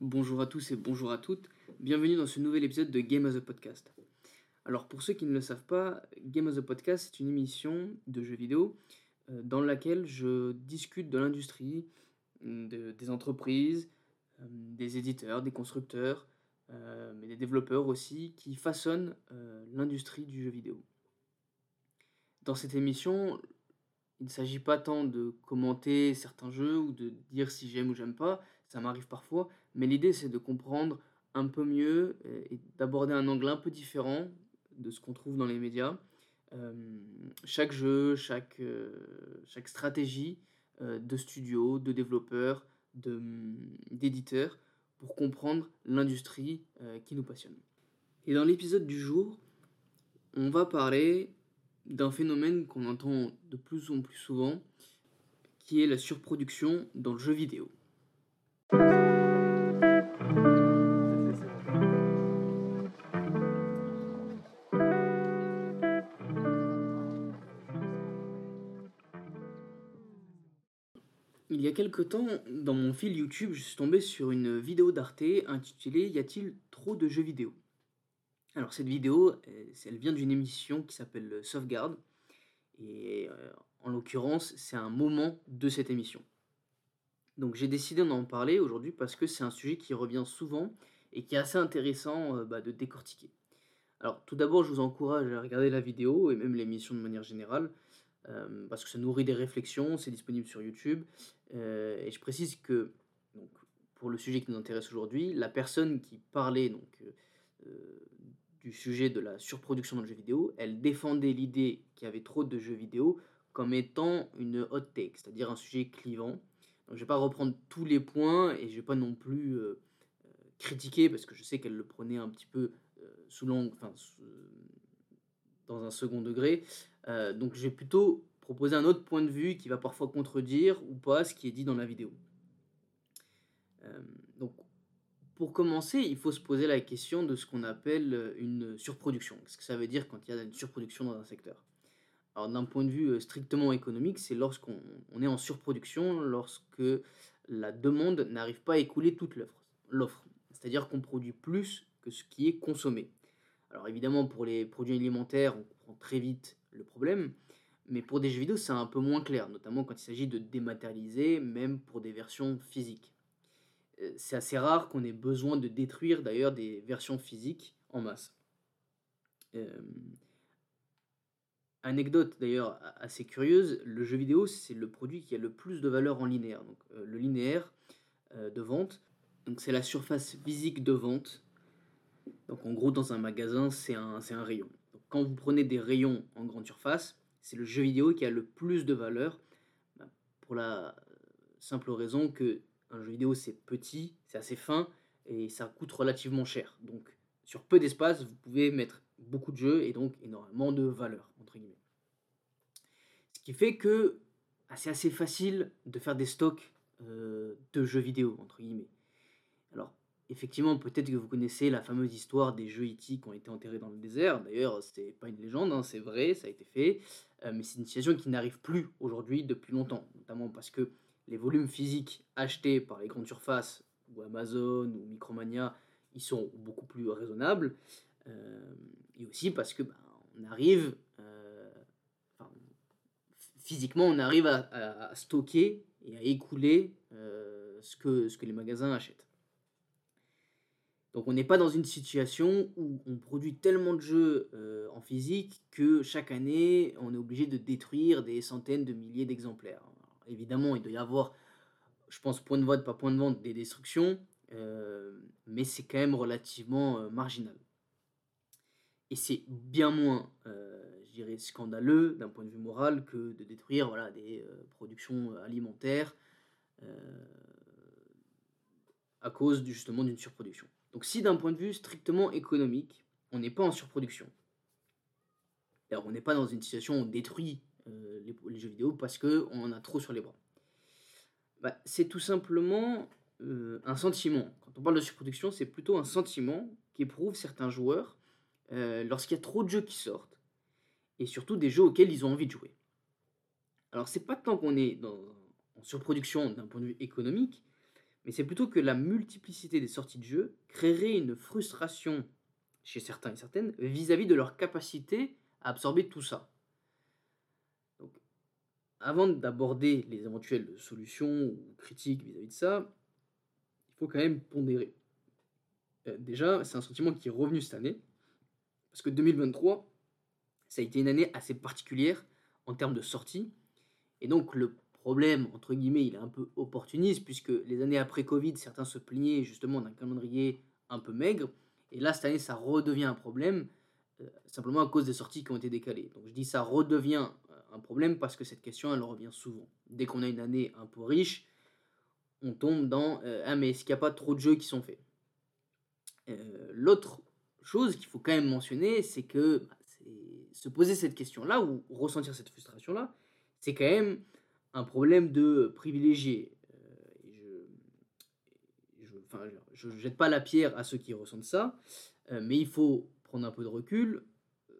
Bonjour à tous et bonjour à toutes, bienvenue dans ce nouvel épisode de Game as a Podcast. Alors pour ceux qui ne le savent pas, Game as a Podcast c'est une émission de jeux vidéo euh, dans laquelle je discute de l'industrie, de- des entreprises, euh, des éditeurs, des constructeurs, euh, mais des développeurs aussi qui façonnent l'industrie du jeu vidéo. Dans cette émission, il ne s'agit pas tant de commenter certains jeux ou de dire si j'aime ou j'aime pas, ça m'arrive parfois, mais l'idée c'est de comprendre un peu mieux euh, et d'aborder un angle un peu différent de ce qu'on trouve dans les médias. Euh, chaque jeu, chaque, euh, stratégie de studio, de développeurs, de, hum, d'éditeurs, pour comprendre l'industrie qui nous passionne. Et dans l'épisode du jour, on va parler d'un phénomène qu'on entend de plus en plus souvent, qui est la surproduction dans le jeu vidéo. Il y a quelque temps, dans mon fil YouTube, je suis tombé sur une vidéo d'Arte intitulée Y a-t-il trop de jeux vidéo? Alors cette vidéo, euh, elle vient d'une émission qui s'appelle Sauvegarde, et euh, en l'occurrence, c'est un moment de cette émission. Donc j'ai décidé d'en parler aujourd'hui parce que c'est un sujet qui revient souvent et qui est assez intéressant euh, bah, de décortiquer. Alors tout d'abord, je vous encourage à regarder la vidéo et même l'émission de manière générale, euh, parce que ça nourrit des réflexions, c'est disponible sur YouTube. Euh, et je précise que, pour le sujet qui nous intéresse aujourd'hui, la personne qui parlait donc, du sujet de la surproduction dans le jeu vidéo, elle défendait l'idée qu'il y avait trop de jeux vidéo comme étant une hot take, c'est-à-dire un sujet clivant. Donc, je ne vais pas reprendre tous les points et je ne vais pas non plus euh, euh, critiquer parce que je sais qu'elle le prenait un petit peu euh, sous l'angle, enfin, dans un second degré. Donc je vais plutôt proposer un autre point de vue qui va parfois contredire ou pas ce qui est dit dans la vidéo. Donc pour commencer, il faut se poser la question de ce qu'on appelle une surproduction. Qu'est-ce que ça veut dire quand il y a une surproduction dans un secteur? Alors d'un point de vue euh, strictement économique, c'est lorsqu'on on est en surproduction, lorsque la demande n'arrive pas à écouler toute l'offre. l'offre. C'est-à-dire qu'on produit plus que ce qui est consommé. Alors évidemment, pour les produits alimentaires, on comprend très vite le problème, mais pour des jeux vidéo, c'est un peu moins clair, notamment quand il s'agit de dématérialiser, même pour des versions physiques. Euh, C'est assez rare qu'on ait besoin de détruire d'ailleurs des versions physiques en masse. Euh, anecdote d'ailleurs assez curieuse, le jeu vidéo c'est le produit qui a le plus de valeur en linéaire. Donc, euh, le linéaire euh, de vente, donc c'est la surface physique de vente donc en gros, dans un magasin, c'est un, un rayon. Quand vous prenez des rayons en grande surface, c'est le jeu vidéo qui a le plus de valeur, bah, pour la simple raison que un jeu vidéo c'est petit, c'est assez fin et ça coûte relativement cher. Donc sur peu d'espace, vous pouvez mettre beaucoup de jeux et donc énormément de valeur entre. Ce qui fait que bah, c'est assez facile de faire des stocks euh, de jeux vidéo entre guillemets. Alors Effectivement, peut-être que vous connaissez la fameuse histoire des jeux E.T. qui ont été enterrés dans le désert. D'ailleurs, c'est pas une légende, hein, c'est vrai, ça a été fait. Euh, mais c'est une situation qui n'arrive plus aujourd'hui depuis longtemps, notamment parce que les volumes physiques achetés par les grandes surfaces ou Amazon ou Micromania, ils sont beaucoup plus raisonnables. Euh, et aussi parce que bah, on arrive, euh, enfin, physiquement, on arrive à, stocker et à écouler euh, ce, que, ce que les magasins achètent. Donc on n'est pas dans une situation où on produit tellement de jeux euh, en physique que chaque année on est obligé de détruire des centaines de milliers d'exemplaires. Évidemment, il doit y avoir, je pense, point de vente, pas point de vente, des destructions, mais c'est quand même relativement marginal. Et c'est bien moins, euh, je dirais, scandaleux d'un point de vue moral que de détruire voilà, des euh, productions alimentaires euh, à cause justement d'une surproduction. Donc si d'un point de vue strictement économique, on n'est pas en surproduction, alors on n'est pas dans une situation où on détruit les, jeux vidéo parce qu'on en a trop sur les bras. Bah, c'est tout simplement un sentiment. Quand on parle de surproduction, c'est plutôt un sentiment qu'éprouvent certains joueurs euh, lorsqu'il y a trop de jeux qui sortent, et surtout des jeux auxquels ils ont envie de jouer. Alors c'est pas tant qu'on est en surproduction d'un point de vue économique, mais c'est plutôt que la multiplicité des sorties de jeux créerait une frustration chez certains et certaines vis-à-vis de leur capacité à absorber tout ça. Donc, avant d'aborder les éventuelles solutions ou critiques vis-à-vis de ça, il faut quand même pondérer. Euh, déjà, c'est un sentiment qui est revenu cette année, parce que 2023, ça a été une année assez particulière en termes de sorties, et donc le problème, entre guillemets, il est un peu opportuniste, puisque les années après Covid, certains se plaignaient justement d'un calendrier un peu maigre. Et là, cette année, ça redevient un problème, euh, simplement à cause des sorties qui ont été décalées. Donc je dis ça redevient euh, un problème parce que cette question, elle revient souvent. Dès qu'on a une année un peu riche, on tombe dans euh, Ah, mais est-ce qu'il n'y a pas trop de jeux qui sont faits? L'autre chose qu'il faut quand même mentionner, c'est que bah, se poser cette question-là ou ressentir cette frustration-là, c'est quand même un problème de privilégié. Euh, je ne jette pas la pierre à ceux qui ressentent ça, euh, mais il faut prendre un peu de recul euh,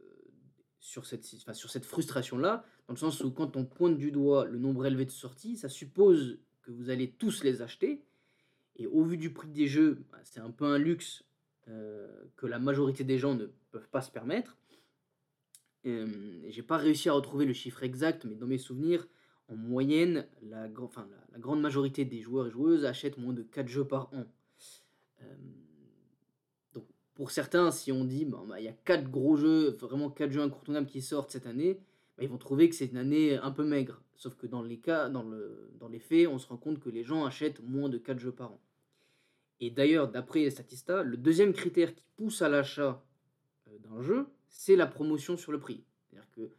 sur cette, frustration-là, dans le sens où quand on pointe du doigt le nombre élevé de sorties, ça suppose que vous allez tous les acheter, et au vu du prix des jeux, bah, c'est un peu un luxe que la majorité des gens ne peuvent pas se permettre. J'ai pas réussi à retrouver le chiffre exact, mais dans mes souvenirs, en moyenne, la, grande majorité des joueurs et joueuses achètent moins de 4 jeux par an. Euh, donc pour certains, si on dit bah, il y a 4 gros jeux, vraiment 4 jeux incontournables qui sortent cette année, bah, ils vont trouver que c'est une année un peu maigre. Sauf que dans les cas, dans, dans les faits, on se rend compte que les gens achètent moins de 4 jeux par an. Et d'ailleurs, d'après Statista, le deuxième critère qui pousse à l'achat euh, d'un jeu, c'est la promotion sur le prix. C'est-à-dire que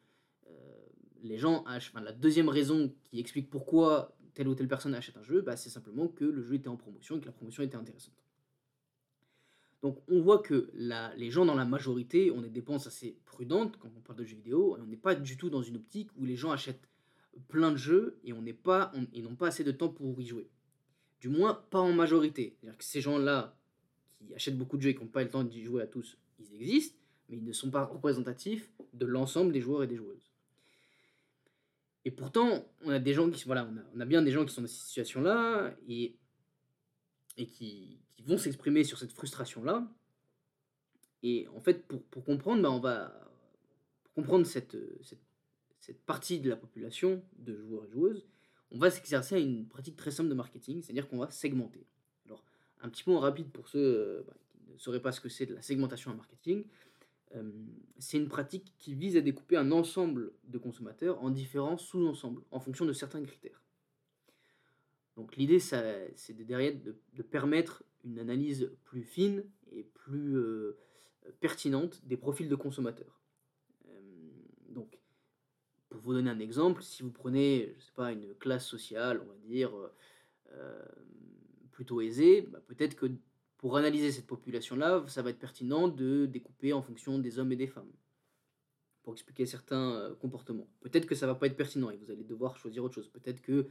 les gens achètent. la deuxième raison qui explique pourquoi telle ou telle personne achète un jeu, bah, c'est simplement que le jeu était en promotion et que la promotion était intéressante. Donc on voit que les gens dans la majorité ont des dépenses assez prudentes quand on parle de jeux vidéo, et on n'est pas du tout dans une optique où les gens achètent plein de jeux et on n'est pas n'ont pas assez de temps pour y jouer. Du moins pas en majorité. C'est-à-dire que ces gens-là qui achètent beaucoup de jeux et qui n'ont pas le temps d'y jouer à tous, ils existent, mais ils ne sont pas représentatifs de l'ensemble des joueurs et des joueuses. Et pourtant, on a des gens qui, voilà, on a, bien des gens qui sont dans cette situation-là et, et qui, vont s'exprimer sur cette frustration-là. Et en fait, pour, pour comprendre, bah, on va comprendre cette, cette, cette, partie de la population de joueurs et joueuses, on va s'exercer à une pratique très simple de marketing, c'est-à-dire qu'on va segmenter. Alors, un petit mot rapide pour ceux euh, bah, qui ne sauraient pas ce que c'est de la segmentation en marketing c'est une pratique qui vise à découper un ensemble de consommateurs en différents sous-ensembles en fonction de certains critères. Donc l'idée, c'est de, derrière de, permettre une analyse plus fine et plus euh, pertinente des profils de consommateurs. Pour vous donner un exemple, si vous prenez, je sais pas, une classe sociale, on va dire, euh, plutôt aisée, bah, peut-être que pour analyser cette population-là, ça va être pertinent de découper en fonction des hommes et des femmes, pour expliquer certains euh, comportements. Peut-être que ça va pas être pertinent et vous allez devoir choisir autre chose. Peut-être que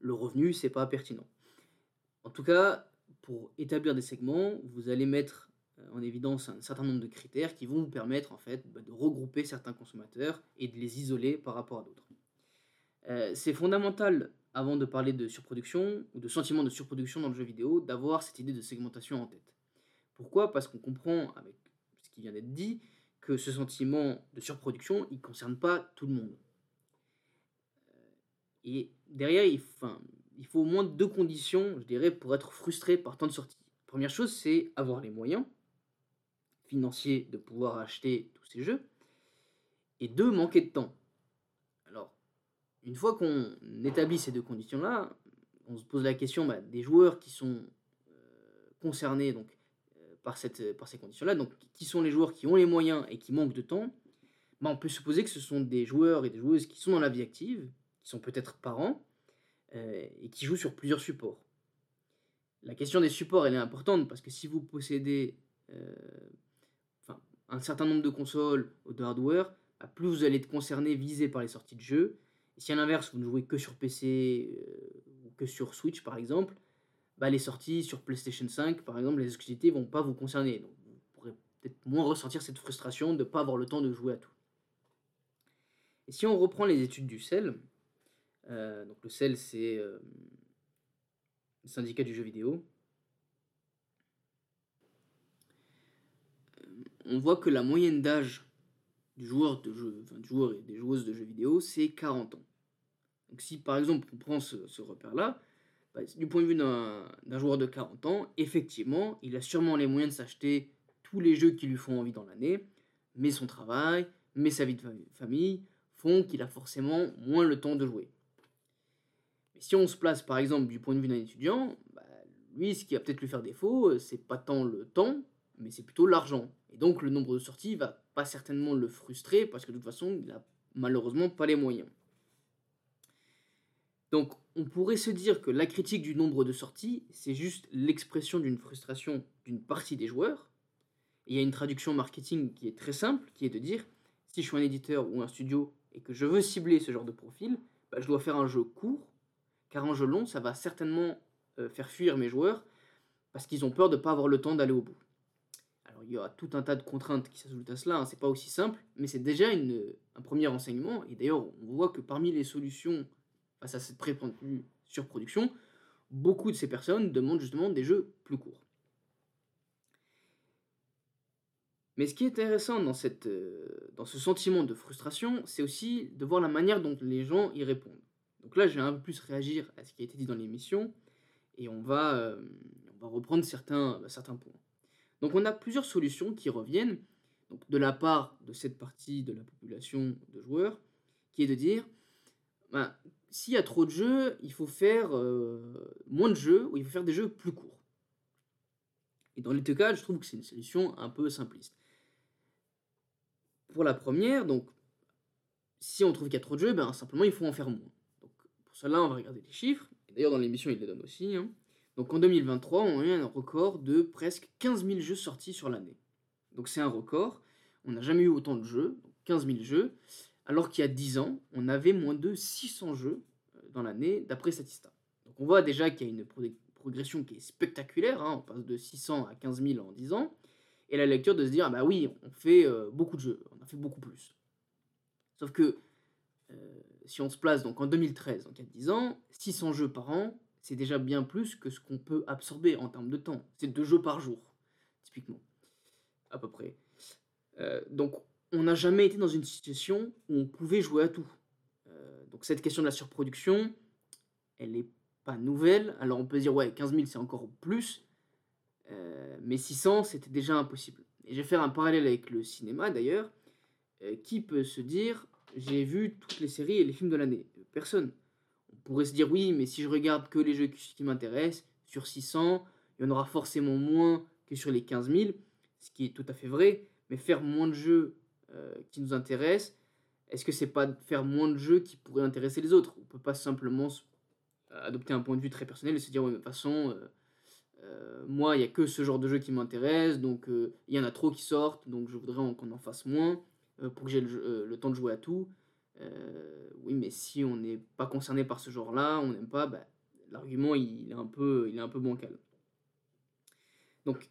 le revenu, c'est pas pertinent. En tout cas, pour établir des segments, vous allez mettre euh, en évidence un certain nombre de critères qui vont vous permettre en fait bah, de regrouper certains consommateurs et de les isoler par rapport à d'autres. Euh, c'est fondamental avant de parler de surproduction ou de sentiment de surproduction dans le jeu vidéo, d'avoir cette idée de segmentation en tête. Pourquoi? Parce qu'on comprend, avec ce qui vient d'être dit, que ce sentiment de surproduction, il ne concerne pas tout le monde. Euh, et derrière, il, il faut au moins deux conditions, je dirais, pour être frustré par tant de sorties. Première chose, c'est avoir les moyens financiers de pouvoir acheter tous ces jeux. Et deux, manquer de temps. Une fois qu'on établit ces deux conditions-là, on se pose la question bah, des joueurs qui sont euh, concernés donc, euh, par, cette, par ces conditions-là, donc qui sont les joueurs qui ont les moyens et qui manquent de temps, bah, on peut supposer que ce sont des joueurs et des joueuses qui sont dans la vie active, qui sont peut-être parents, euh, et qui jouent sur plusieurs supports. La question des supports, elle est importante, parce que si vous possédez un certain nombre de consoles ou de hardware, bah, plus vous allez être concerné, visé par les sorties de jeux, si à l'inverse, vous ne jouez que sur PC euh, ou que sur Switch par exemple, bah, les sorties sur PlayStation 5 par exemple, les exclusivités vont pas vous concerner. Donc vous pourrez peut-être moins ressentir cette frustration de ne pas avoir le temps de jouer à tout. Et si on reprend les études du sel, euh, donc le sel c'est euh, syndicat du jeu vidéo, on voit que la moyenne d'âge du joueur, de jeu, enfin, du joueur et des joueuses de jeux vidéo, c'est 40 ans. Donc si par exemple on prend ce, repère-là, bah, du point de vue d'un joueur de 40 ans, effectivement, il a sûrement les moyens de s'acheter tous les jeux qui lui font envie dans l'année, mais son travail, mais sa vie de famille font qu'il a forcément moins le temps de jouer. Mais si on se place par exemple du point de vue d'un étudiant, bah, lui, ce qui va peut-être lui faire défaut, c'est pas tant le temps, mais c'est plutôt l'argent. Et donc le nombre de sorties va pas certainement le frustrer parce que de toute façon, il a malheureusement pas les moyens. Donc on pourrait se dire que la critique du nombre de sorties, c'est juste l'expression d'une frustration d'une partie des joueurs. il y a une traduction marketing qui est très simple, qui est de dire, si je suis un éditeur ou un studio et que je veux cibler ce genre de profil, bah, je dois faire un jeu court, car un jeu long, ça va certainement euh, faire fuir mes joueurs, parce qu'ils ont peur de ne pas avoir le temps d'aller au bout il y aura tout un tas de contraintes qui s'ajoutent à cela, hein, c'est pas aussi simple, mais c'est déjà un premier enseignement, et d'ailleurs on voit que parmi les solutions face à cette surproduction, beaucoup de ces personnes demandent justement des jeux plus courts. Mais ce qui est intéressant euh, dans ce sentiment de frustration, c'est aussi de voir la manière dont les gens y répondent. Donc là, je vais un peu plus réagir à ce qui a été dit dans l'émission, et on va, euh, reprendre certains points. Donc on a plusieurs solutions qui reviennent de la part de cette partie de la population de joueurs, qui est de dire, ben, s'il y a trop de jeux, il faut faire euh, moins de jeux, ou il faut faire des jeux plus courts. Et dans les deux cas, je trouve que c'est une solution un peu simpliste. Pour la première, donc, si on trouve qu'il y a trop de jeux, ben, simplement il faut en faire moins. Donc, pour cela, on va regarder les chiffres. D'ailleurs, dans l'émission, il les donne aussi. Hein. Donc en 2023, on a eu un record de presque 15 000 jeux sortis sur l'année. Donc c'est un record. On n'a jamais eu autant de jeux, 15 000 jeux, alors qu'il y a 10 ans, on avait moins de 600 jeux euh, dans l'année d'après Statista. Donc on voit déjà qu'il y a une progression qui est spectaculaire, hein. on passe de 600 à 15 000 en 10 ans, et la lecture de se dire, ah bah oui, on fait euh, beaucoup de jeux, on a fait beaucoup plus. Sauf que euh, si on se place donc en 2013, donc il y a 10 ans, 600 jeux par an, c'est déjà bien plus que ce qu'on peut absorber en termes de temps. C'est deux jeux par jour, typiquement, à peu près. Euh, donc, on n'a jamais été dans une situation où on pouvait jouer à tout. Euh, donc, cette question de la surproduction, elle n'est pas nouvelle. Alors, on peut dire, ouais, 15 000, c'est encore plus. Euh, mais 600, c'était déjà impossible. Et je vais faire un parallèle avec le cinéma, d'ailleurs. qui peut se dire, j'ai vu toutes les séries et les films de l'année Personne pourrait se dire oui, mais si je regarde que les jeux qui, m'intéressent, sur 600, il y en aura forcément moins que sur les 15 000, ce qui est tout à fait vrai, mais faire moins de jeux euh, qui nous intéressent, est-ce que c'est pas faire moins de jeux qui pourraient intéresser les autres? On peut pas simplement adopter un point de vue très personnel et se dire ouais, mais de toute façon, euh, euh, moi, il n'y a que ce genre de jeu qui m'intéresse, donc il y en a trop qui sortent, donc je voudrais qu'on en fasse moins pour que j'ai le, temps de jouer à tout. Euh, oui, mais si on n'est pas concerné par ce genre-là, on n'aime pas, bah, l'argument il est un peu, il est un peu bancal. Donc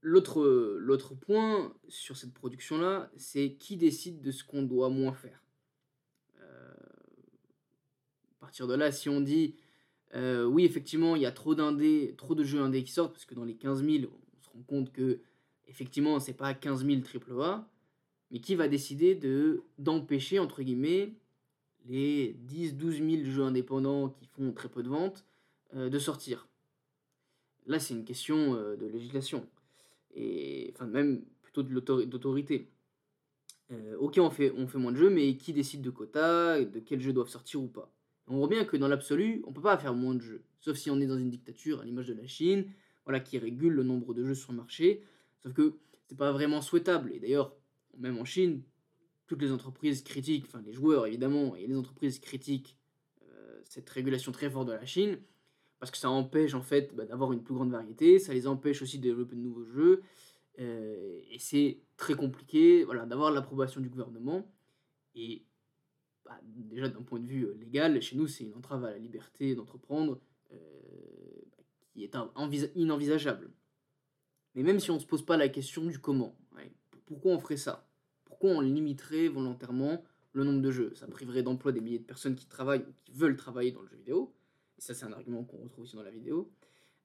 l'autre, point sur cette production-là, c'est qui décide de ce qu'on doit moins faire? Euh, à partir de là, si on dit euh, oui, effectivement, il y a trop d'indés, trop de jeux indés qui sortent, parce que dans les 15 000, on se rend compte que effectivement, c'est pas 15 000 AAA mais qui va décider de d'empêcher, entre guillemets, les 10-12 000 jeux indépendants qui font très peu de ventes euh, de sortir? Là, c'est une question euh, de législation, et enfin même plutôt d'autorité. Euh, ok, on fait, on fait moins de jeux, mais qui décide de quotas, de quels jeux doivent sortir ou pas? On voit bien que dans l'absolu, on peut pas faire moins de jeux, sauf si on est dans une dictature à l'image de la Chine, voilà, qui régule le nombre de jeux sur le marché, sauf que c'est pas vraiment souhaitable, et d'ailleurs, même en Chine, toutes les entreprises critiquent, enfin les joueurs évidemment, et les entreprises critiquent euh, cette régulation très forte de la Chine, parce que ça empêche en fait bah, d'avoir une plus grande variété, ça les empêche aussi de développer de nouveaux jeux, euh, et c'est très compliqué voilà, d'avoir l'approbation du gouvernement. Et bah, déjà d'un point de vue euh, légal, chez nous c'est une entrave à la liberté d'entreprendre qui est inenvisageable. Mais même si on ne se pose pas la question du comment, pourquoi on ferait ça? Pourquoi on limiterait volontairement le nombre de jeux Ça priverait d'emploi des milliers de personnes qui travaillent ou qui veulent travailler dans le jeu vidéo. Et ça, c'est un argument qu'on retrouve aussi dans la vidéo.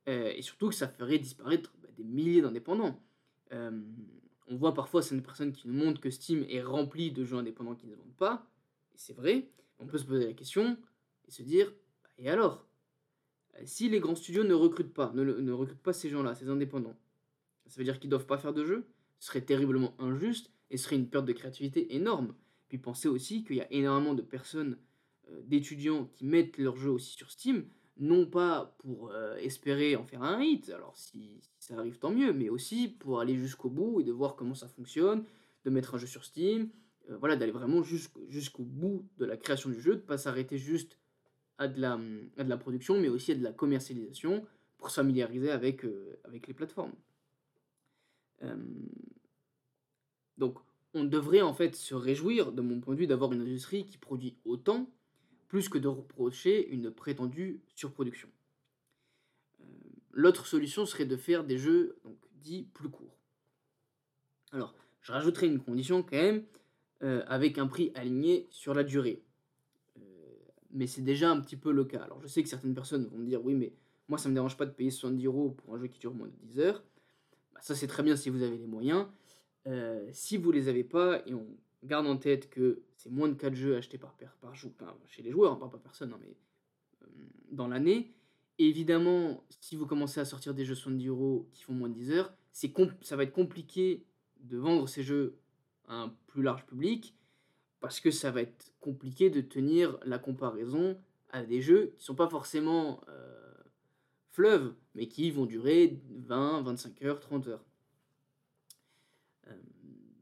Euh, et surtout que ça ferait disparaître bah, des milliers d'indépendants. Euh, on voit parfois certaines personnes qui nous montrent que Steam est rempli de jeux indépendants qui ne vendent pas. Et c'est vrai. On peut se poser la question et se dire bah, et alors? Si les grands studios ne recrutent pas, ne recrutent pas ces gens-là, ces indépendants, ça veut dire qu'ils ne doivent pas faire de jeux? Ce serait terriblement injuste et ce serait une perte de créativité énorme. Puis pensez aussi qu'il y a énormément de personnes, euh, d'étudiants qui mettent leurs jeux aussi sur Steam, non pas pour euh, espérer en faire un hit, alors si, ça arrive tant mieux, mais aussi pour aller jusqu'au bout et de voir comment ça fonctionne, de mettre un jeu sur Steam, euh, voilà, d'aller vraiment jusqu'au bout de la création du jeu, de ne pas s'arrêter juste à de, la, production, mais aussi à de la commercialisation pour se familiariser avec les plateformes. Donc, on devrait en fait se réjouir, de mon point de vue, d'avoir une industrie qui produit autant, plus que de reprocher une prétendue surproduction. Euh, l'autre solution serait de faire des jeux dits plus courts. Alors, je rajouterai une condition quand même, euh, avec un prix aligné sur la durée. Euh, mais c'est déjà un petit peu le cas. Alors, je sais que certaines personnes vont me dire, oui, mais moi, ça ne me dérange pas de payer 70 euros pour un jeu qui dure moins de 10 heures. Bah, ça, c'est très bien si vous avez les moyens. Euh, si vous les avez pas, et on garde en tête que c'est moins de 4 jeux achetés par, jour, chez les joueurs, hein, pas par personne, hein, mais euh, dans l'année, évidemment, si vous commencez à sortir des jeux 70 euros qui font moins de 10 heures, ça va être compliqué de vendre ces jeux à un plus large public, parce que ça va être compliqué de tenir la comparaison à des jeux qui sont pas forcément euh, fleuves, mais qui vont durer 20, 25 heures, 30 heures.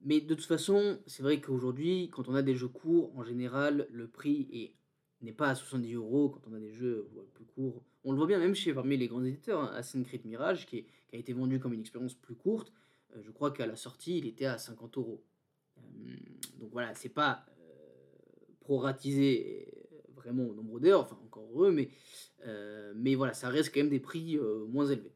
Euh, mais de toute façon, c'est vrai qu'aujourd'hui, quand on a des jeux courts, en général, le prix n'est pas à 70 euros quand on a des jeux plus courts. On le voit bien même chez parmi les grands éditeurs, hein, Assassin's Creed Mirage, qui, a été vendu comme une expérience plus courte, euh, je crois qu'à la sortie, il était à 50 euros. Euh, donc voilà, c'est pas proratisé vraiment au nombre d'heures, enfin encore heureux, mais, mais voilà, ça reste quand même des prix moins élevés.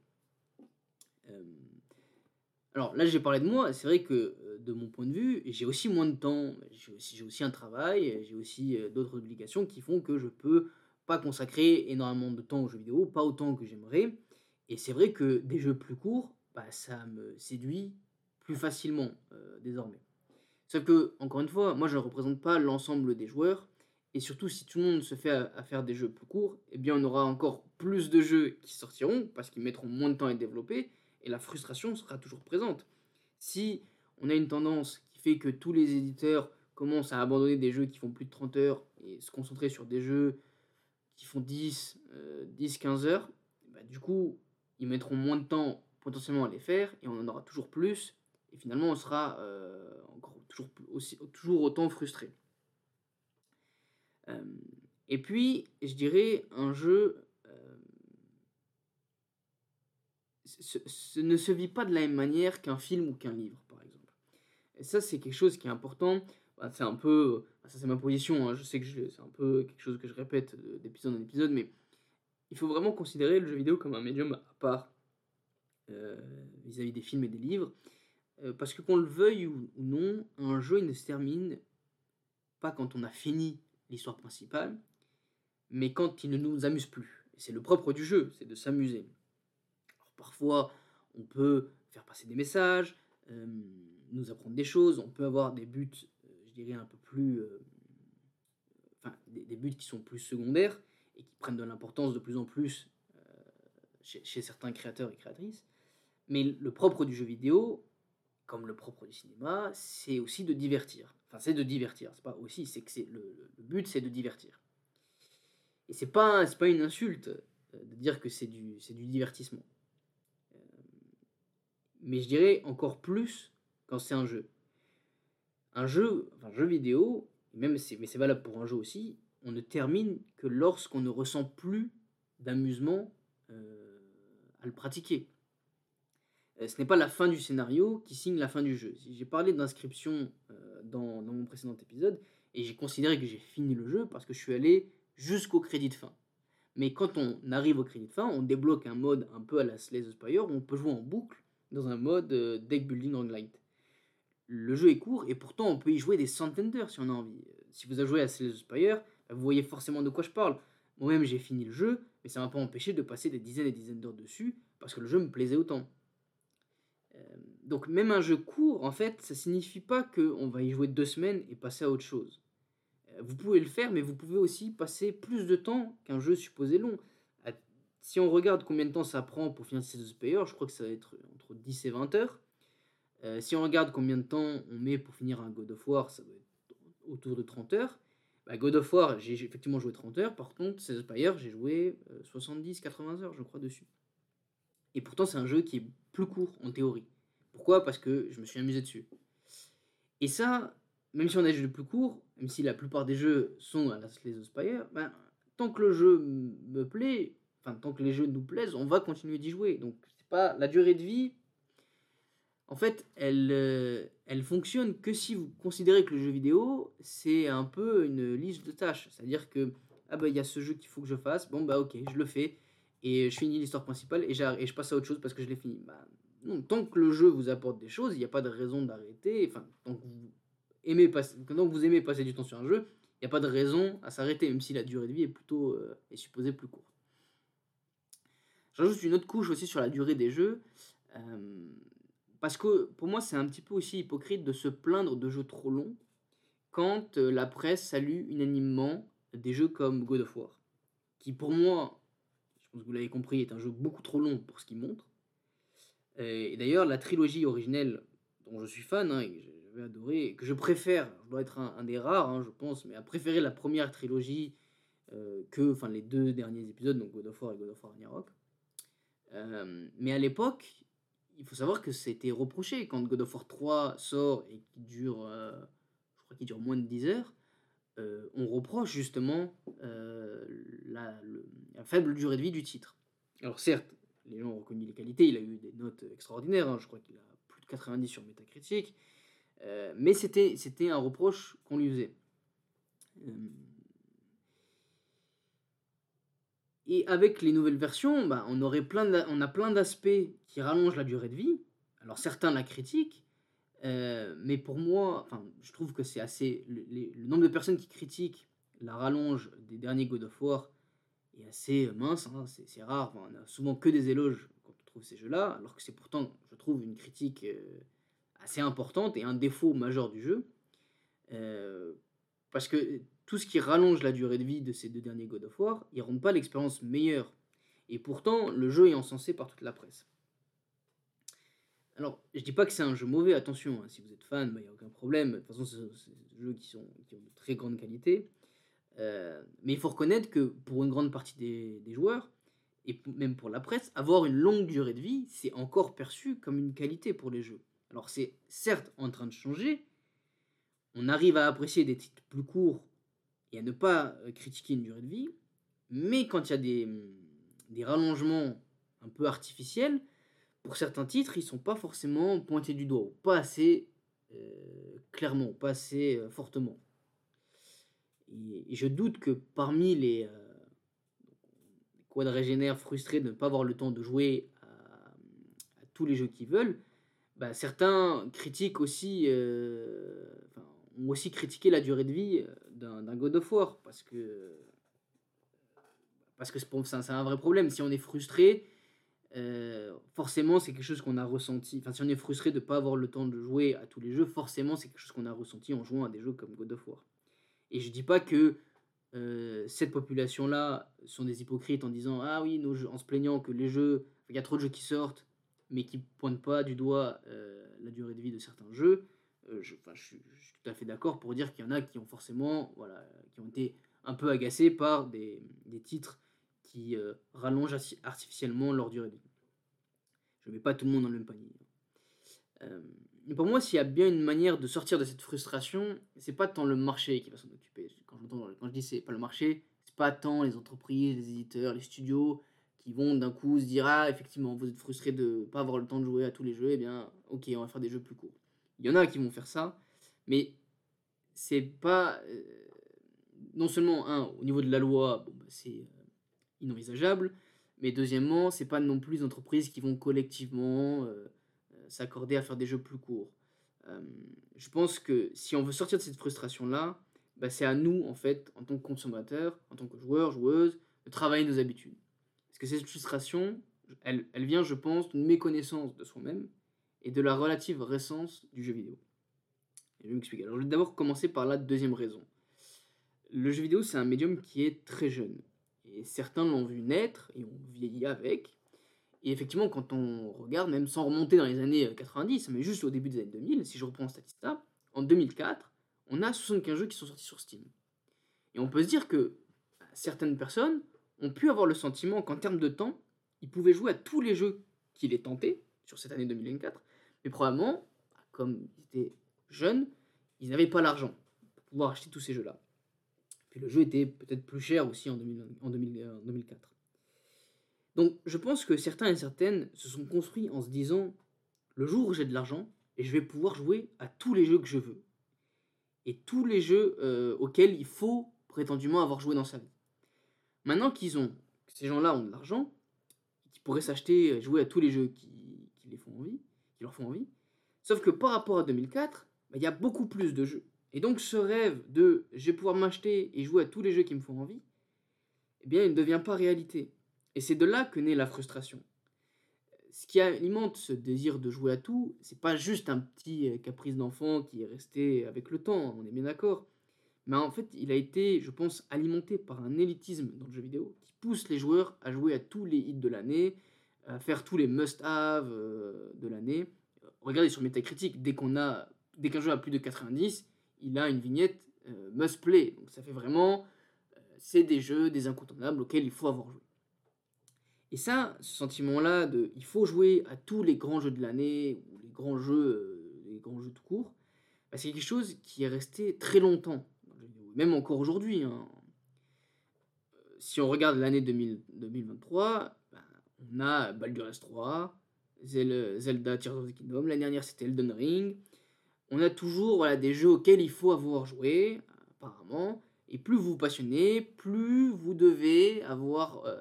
Alors là, j'ai parlé de moi, c'est vrai que euh, de mon point de vue, j'ai aussi moins de temps, j'ai aussi, un travail, j'ai aussi euh, d'autres obligations qui font que je peux pas consacrer énormément de temps aux jeux vidéo, pas autant que j'aimerais. Et c'est vrai que des jeux plus courts, bah, ça me séduit plus facilement euh, désormais. Sauf que, encore une fois, moi je ne représente pas l'ensemble des joueurs, et surtout si tout le monde se fait à, faire des jeux plus courts, eh bien on aura encore plus de jeux qui sortiront, parce qu'ils mettront moins de temps à être développés, et la frustration sera toujours présente. Si on a une tendance qui fait que tous les éditeurs commencent à abandonner des jeux qui font plus de 30 heures et se concentrer sur des jeux qui font 10, 10 15 heures, bah, du coup, ils mettront moins de temps potentiellement à les faire et on en aura toujours plus. Et finalement, on sera euh, encore, toujours, aussi, toujours autant frustré. Euh, et puis, je dirais un jeu ne se vit pas de la même manière qu'un film ou qu'un livre, par exemple. Et ça, c'est quelque chose qui est important. Bah, c'est un peu, bah, ça c'est ma position, hein. je sais que c'est un peu quelque chose que je répète d'épisode en épisode, mais il faut vraiment considérer le jeu vidéo comme un médium à part euh, vis-à-vis des films et des livres, euh, parce que qu'on le veuille ou, non, un jeu il ne se termine pas quand on a fini l'histoire principale, mais quand il ne nous amuse plus. C'est le propre du jeu, c'est de s'amuser. Parfois, on peut faire passer des messages, euh, nous apprendre des choses, on peut avoir des buts, euh, je dirais, un peu plus... Euh, enfin, des, buts qui sont plus secondaires et qui prennent de l'importance de plus en plus chez, certains créateurs et créatrices. Mais le propre du jeu vidéo, comme le propre du cinéma, c'est aussi de divertir. Enfin, c'est de divertir. C'est pas aussi, c'est que c'est le, le, but, c'est de divertir. Et c'est pas, pas une insulte de dire que c'est du, c'est du divertissement mais je dirais encore plus quand c'est un jeu. Un jeu, enfin, jeu vidéo, même mais c'est valable pour un jeu aussi, on ne termine que lorsqu'on ne ressent plus d'amusement euh, à le pratiquer. Euh, ce n'est pas la fin du scénario qui signe la fin du jeu. J'ai parlé d'inscription euh, dans, dans, mon précédent épisode, et j'ai considéré que j'ai fini le jeu parce que je suis allé jusqu'au crédit de fin. Mais quand on arrive au crédit de fin, on débloque un mode un peu à la Slay the Spire où on peut jouer en boucle dans un mode euh, deck building roguelite. Le jeu est court et pourtant on peut y jouer des centaines d'heures si on a envie. Si vous avez joué à Slay Spire, vous voyez forcément de quoi je parle. moi-même j'ai fini le jeu, mais ça m'a pas empêché de passer des dizaines et dizaines d'heures dessus, parce que le jeu me plaisait autant. Euh, donc même un jeu court, en fait, ça signifie pas qu'on va y jouer deux semaines et passer à autre chose. Euh, vous pouvez le faire, mais vous pouvez aussi passer plus de temps qu'un jeu supposé long. Si on regarde combien de temps ça prend pour finir ces Spire, je crois que ça va être entre 10 et 20 heures. Euh, si on regarde combien de temps on met pour finir un God of War, ça doit être autour de 30 heures. Bah, God of War, j'ai effectivement joué 30 heures. Par contre, Sales Spire, j'ai joué 70-80 heures, je crois, dessus. Et pourtant, c'est un jeu qui est plus court en théorie. Pourquoi? Parce que je me suis amusé dessus. Et ça, même si on a des jeux plus courts, même si la plupart des jeux sont à la Slay Spire, ben, tant que le jeu me plaît, enfin tant que les jeux nous plaisent, on va continuer d'y jouer. Donc la durée de vie. En fait, elle, euh, elle fonctionne que si vous considérez que le jeu vidéo c'est un peu une liste de tâches. C'est-à-dire que ah bah il y a ce jeu qu'il faut que je fasse. Bon bah ok, je le fais et je finis l'histoire principale et, et je passe à autre chose parce que je l'ai fini. Bah, tant que le jeu vous apporte des choses, il n'y a pas de raison d'arrêter. Enfin, tant que vous aimez passer, tant que vous aimez passer du temps sur un jeu, il n'y a pas de raison à s'arrêter, même si la durée de vie est plutôt euh, est supposée plus courte. J'ajoute une autre couche aussi sur la durée des jeux. Euh, parce que pour moi, c'est un petit peu aussi hypocrite de se plaindre de jeux trop longs quand euh, la presse salue unanimement des jeux comme God of War. Qui pour moi, je pense que vous l'avez compris, est un jeu beaucoup trop long pour ce qu'il montre. Et d'ailleurs, la trilogie originelle dont je suis fan, hein, et que j'avais adoré, que je préfère, je dois être un, des rares, hein, je pense, mais à préférer la première trilogie euh, que enfin, les deux derniers épisodes, donc God of War et God of War Ragnarok. Euh, mais à l'époque, il faut savoir que c'était reproché quand God of War 3 sort et qui dure, euh, je crois qu'il dure moins de 10 heures. Euh, on reproche justement la, faible durée de vie du titre. Alors certes, les gens ont reconnu les qualités, il a eu des notes extraordinaires, hein, je crois qu'il a plus de 90 sur Metacritic, mais c'était, c'était un reproche qu'on lui faisait. Et avec les nouvelles versions, bah, on, aurait plein on a plein d'aspects qui rallongent la durée de vie. Alors certains la critiquent, euh, mais pour moi, enfin, je trouve que c'est assez. Le, nombre de personnes qui critiquent la rallonge des derniers God of War est assez mince, hein, c'est rare. on a souvent que des éloges quand on trouve ces jeux-là, alors que c'est pourtant, je trouve, une critique euh, assez importante et un défaut majeur du jeu. Euh, parce que tout ce qui rallonge la durée de vie de ces deux derniers God of War, ils rendent pas l'expérience meilleure. Et pourtant, le jeu est encensé par toute la presse. Alors, je dis pas que c'est un jeu mauvais, attention, hein, si vous êtes fan, il bah, n'y a aucun problème. De toute façon, c'est des jeux qui, sont, ont de très grande qualité. Euh, mais il faut reconnaître que pour une grande partie des joueurs, et même pour la presse, avoir une longue durée de vie, c'est encore perçu comme une qualité pour les jeux. Alors c'est certes en train de changer, on arrive à apprécier des titres plus courts à ne pas euh, critiquer une durée de vie. Mais quand il y a des, des rallongements un peu artificiels, pour certains titres, ils sont pas forcément pointés du doigt, pas assez euh, clairement, pas assez euh, fortement. Et, je doute que parmi les quadragénaires frustrés de ne pas avoir le temps de jouer à, tous les jeux qu'ils veulent, bah, certains critiquent aussi, ont aussi critiqué la durée de vie d'un God of War parce que parce que c'est un vrai problème. Si on est frustré, euh, forcément c'est quelque chose qu'on a ressenti. Enfin, si on est frustré de ne pas avoir le temps de jouer à tous les jeux, forcément c'est quelque chose qu'on a ressenti en jouant à des jeux comme God of War. Et je dis pas que euh, cette population-là sont des hypocrites en disant ah oui, en se plaignant que les jeux, il y a trop de jeux qui sortent, mais qui pointent pas du doigt euh, la durée de vie de certains jeux. Euh, je, suis, tout à fait d'accord pour dire qu'il y en a qui ont forcément, voilà, qui ont été un peu agacés par des, titres qui euh, rallongent artificiellement leur durée de vie. Je ne mets pas tout le monde dans le même panier. Euh, pour moi, s'il y a bien une manière de sortir de cette frustration, c'est pas tant le marché qui va s'en occuper. Quand, quand je dis c'est pas le marché, c'est pas tant les entreprises, les éditeurs, les studios qui vont d'un coup se dire ah effectivement vous êtes frustré de ne pas avoir le temps de jouer à tous les jeux, et eh bien ok on va faire des jeux plus courts. Il y en a qui vont faire ça, mais c'est pas. Euh, non seulement, un, au niveau de la loi, bah, c'est euh, inenvisageable, mais deuxièmement, c'est pas non plus des entreprises qui vont collectivement euh, s'accorder à faire des jeux plus courts. je pense que si on veut sortir de cette frustration-là, bah, c'est à nous, en fait, en tant que consommateurs, en tant que joueurs, joueuses, de travailler nos habitudes. Parce que cette frustration, elle, elle vient, je pense, d'une méconnaissance de soi-même et de la relative récence du jeu vidéo. je vais m'expliquer. Alors, je vais d'abord commencer par la deuxième raison. Le jeu vidéo, c'est un médium qui est très jeune. Et certains l'ont vu naître et ont vieilli avec. Et effectivement, quand on regarde, même sans remonter dans les années 90, mais juste au début des années 2000, si je reprends Statista, en 2004, on a 75 jeux qui sont sortis sur Steam. Et on peut se dire que certaines personnes ont pu avoir le sentiment qu'en termes de temps, ils pouvaient jouer à tous les jeux qui les tentaient sur cette année 2024, mais probablement, comme ils étaient jeunes, ils n'avaient pas l'argent pour pouvoir acheter tous ces jeux-là. Puis le jeu était peut-être plus cher aussi en, 2004. Donc je pense que certains et certaines se sont construits en se disant, le jour où j'ai de l'argent, et je vais pouvoir jouer à tous les jeux que je veux. Et tous les jeux euh, auxquels il faut prétendument avoir joué dans sa vie. Maintenant qu'ils ont, ces gens-là ont de l'argent, qui pourraient s'acheter, euh, jouer à tous les jeux qui, les font envie, qui leur font envie. Sauf que par rapport à 2004, bah, il y a beaucoup plus de jeux. Et donc ce rêve de je vais pouvoir m'acheter et jouer à tous les jeux qui me font envie, eh bien il ne devient pas réalité. Et c'est de là que naît la frustration. Ce qui alimente ce désir de jouer à tout, c'est pas juste un petit caprice d'enfant qui est resté avec le temps, on est bien d'accord. Mais en fait, il a été, je pense, alimenté par un élitisme dans le jeu vidéo qui pousse les joueurs à jouer à tous les hits de l'année, faire tous les must-have euh, de l'année. Regardez sur Metacritic, dès qu'on a, dès qu'un jeu a plus de 90, il a une vignette euh, must-play. Donc ça fait vraiment, euh, c'est des jeux, des incontournables auxquels il faut avoir joué. Et ça, ce sentiment-là de, il faut jouer à tous les grands jeux de l'année ou les grands jeux, les grands jeux de cours, bah, c'est quelque chose qui est resté très longtemps même encore aujourd'hui. Hein. Si on regarde l'année 2023, ben, on a Baldur's 3, Zelda Tears of the Kingdom, l'année dernière c'était Elden Ring. On a toujours voilà, des jeux auxquels il faut avoir joué, apparemment. Et plus vous vous passionnez, plus vous devez avoir euh,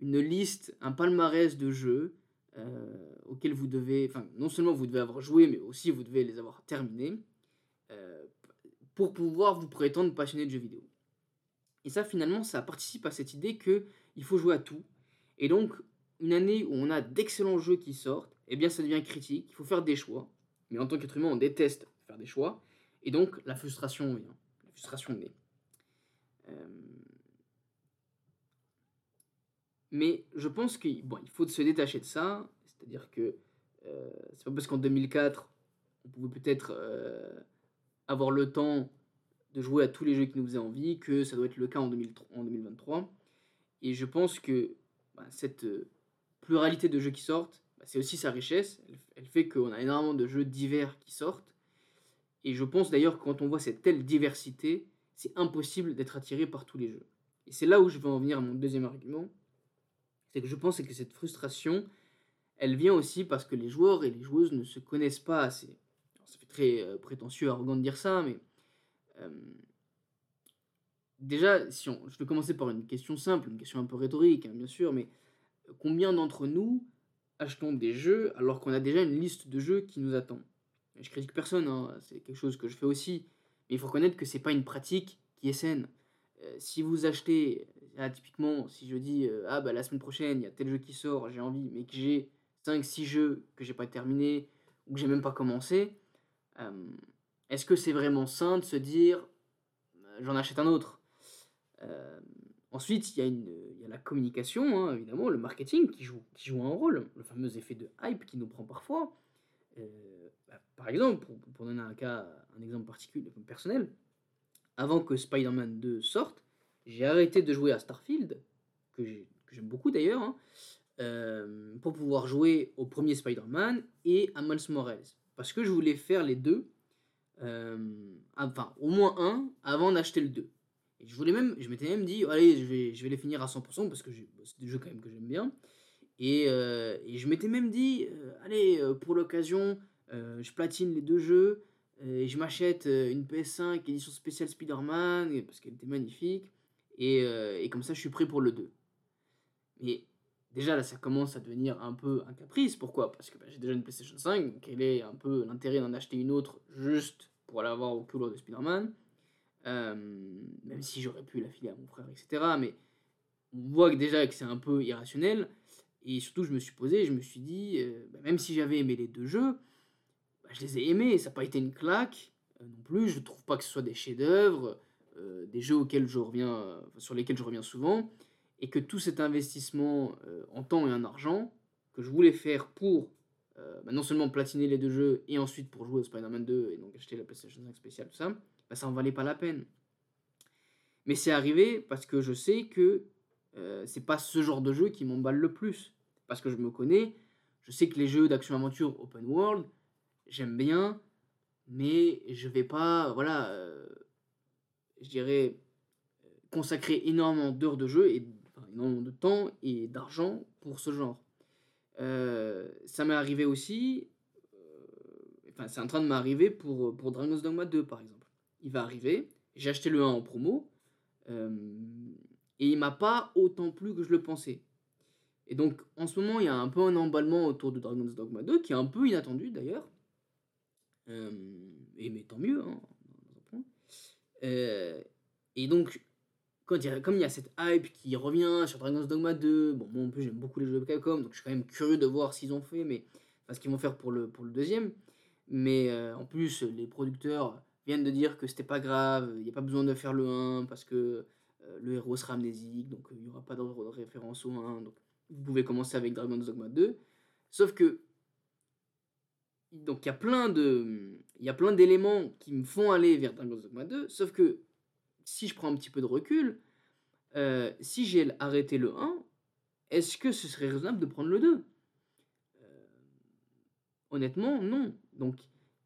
une liste, un palmarès de jeux euh, auxquels vous devez, enfin non seulement vous devez avoir joué, mais aussi vous devez les avoir terminés pour pouvoir vous prétendre passionné de jeux vidéo. Et ça, finalement, ça participe à cette idée que il faut jouer à tout. Et donc, une année où on a d'excellents jeux qui sortent, eh bien, ça devient critique. Il faut faire des choix. Mais en tant qu'être humain, on déteste faire des choix. Et donc, la frustration vient. La frustration naît. Euh, mais je pense qu'il bon, il faut se détacher de ça. C'est-à-dire que euh, c'est pas parce qu'en 2004, on pouvait peut-être euh, avoir le temps de jouer à tous les jeux qui nous faisaient envie, que ça doit être le cas en, 2023. Et je pense que bah, cette pluralité de jeux qui sortent, bah, c'est aussi sa richesse. Elle, fait qu'on a énormément de jeux divers qui sortent. Et je pense d'ailleurs que quand on voit cette telle diversité, c'est impossible d'être attiré par tous les jeux. Et c'est là où je veux en venir à mon deuxième argument. C'est que je pense que cette frustration, elle vient aussi parce que les joueurs et les joueuses ne se connaissent pas assez ça fait très euh, prétentieux, arrogant de dire ça, mais euh, déjà, si on, je vais commencer par une question simple, une question un peu rhétorique, hein, bien sûr, mais combien d'entre nous achetons des jeux alors qu'on a déjà une liste de jeux qui nous attend Je critique personne, hein, c'est quelque chose que je fais aussi, mais il faut reconnaître que c'est pas une pratique qui est saine. Euh, si vous achetez, typiquement, si je dis ah bah la semaine prochaine il y a tel jeu qui sort, j'ai envie, mais que j'ai 5-6 jeux que j'ai pas terminé ou que j'ai même pas commencé, euh, est-ce que c'est vraiment sain de se dire euh, j'en achète un autre? Euh, Ensuite, il y, a la communication, hein, évidemment, le marketing qui joue, un rôle, le fameux effet de hype qui nous prend parfois. Bah, par exemple, pour, donner un cas, un exemple particulier, personnel, avant que Spider-Man 2 sorte, j'ai arrêté de jouer à Starfield, que j'aime beaucoup d'ailleurs, hein, pour pouvoir jouer au premier Spider-Man et à Miles Morales parce que je voulais faire les deux, euh, enfin au moins un, avant d'acheter le 2. Et je voulais même, je m'étais même dit, allez, je vais, je vais les finir à 100% parce que c'est des jeux quand même que j'aime bien. Et, euh, je m'étais même dit, euh, allez, pour l'occasion, je platine les deux jeux et je m'achète une PS5 édition spéciale Spider-Man parce qu'elle était magnifique. Et, et, comme ça, je suis prêt pour le 2. Mais déjà là ça commence à devenir un peu un caprice. Pourquoi? Parce que bah, j'ai déjà une PlayStation 5, quel est un peu l'intérêt d'en acheter une autre juste pour aller avoir au culot de Spider-Man euh, Même si j'aurais pu la filer à mon frère, etc. Mais on voit que déjà que c'est un peu irrationnel. Et surtout, je me suis posé, je me suis dit, euh, bah, même si j'avais aimé les deux jeux, bah, je les ai aimés, ça n'a pas été une claque euh, non plus. Je ne trouve pas que ce soit des chefs-d'œuvre, des jeux auxquels je reviens, sur lesquels je reviens souvent, et que tout cet investissement en temps et en argent que je voulais faire pour bah, non seulement platiner les deux jeux et ensuite pour jouer au Spider-Man 2 et donc acheter la PlayStation 5 spéciale, tout ça, bah, ça en valait pas la peine. Mais c'est arrivé parce que je sais que euh, c'est pas ce genre de jeu qui m'emballe le plus. Parce que je me connais, je sais que les jeux d'action-aventure open world, j'aime bien, mais je vais pas, voilà, euh, je dirais, consacrer énormément d'heures de jeu et énormément de temps et d'argent pour ce genre. Euh, ça m'est arrivé aussi, enfin, c'est en train de m'arriver pour, pour Dragon's Dogma 2 par exemple. Il va arriver, j'ai acheté le 1 en promo, et il m'a pas autant plu que je le pensais. Et donc, en ce moment, il y a un peu un emballement autour de Dragon's Dogma 2, qui est un peu inattendu d'ailleurs. Euh, et mais tant mieux, hein, euh, et donc, quand il comme il y a cette hype qui revient sur Dragon's Dogma 2, bon, moi en plus j'aime beaucoup les jeux de Capcom, donc je suis quand même curieux de voir s'ils ont fait, mais enfin, ce qu'ils vont faire pour le, pour le deuxième. Mais euh, en plus, les producteurs viennent de dire que c'était pas grave, il n'y a pas besoin de faire le 1 parce que euh, le héros sera amnésique, donc euh, il n'y aura pas de référence au 1. Donc vous pouvez commencer avec Dragon's Dogma 2. Sauf que donc il y a plein il y a plein d'éléments qui me font aller vers Dragon's Dogma 2 sauf que si je prends un petit peu de recul euh, si j'ai arrêté le 1 est-ce que ce serait raisonnable de prendre le 2 honnêtement non donc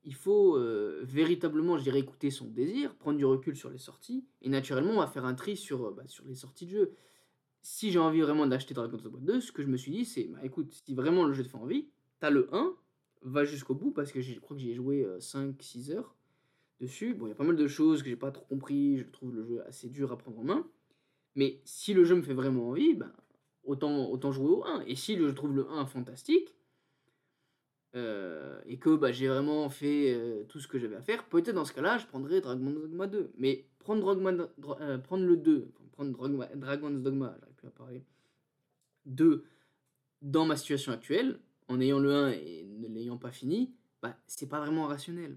il faut euh, véritablement, je dirais, écouter son désir, prendre du recul sur les sorties, et naturellement, on va faire un tri sur, euh, bah, sur les sorties de jeu. Si j'ai envie vraiment d'acheter Dragon's Dogma 2, ce que je me suis dit, c'est, bah écoute, si vraiment le jeu te fait envie, t'as le 1, va jusqu'au bout, parce que je crois que j'y ai joué 5-6 euh, heures dessus. Bon, il y a pas mal de choses que j'ai pas trop compris, je trouve le jeu assez dur à prendre en main. Mais si le jeu me fait vraiment envie, bah, autant, autant jouer au 1. Et si je trouve le 1 fantastique, euh, et que bah, j'ai vraiment fait euh, tout ce que j'avais à faire, peut-être dans ce cas-là, je prendrais Dragon's Dogma 2. Mais prendre, euh, prendre le 2, prendre Dragon's Dogma, j'arrive plus à parler, 2 dans ma situation actuelle, en ayant le 1 et ne l'ayant pas fini, bah, c'est pas vraiment rationnel.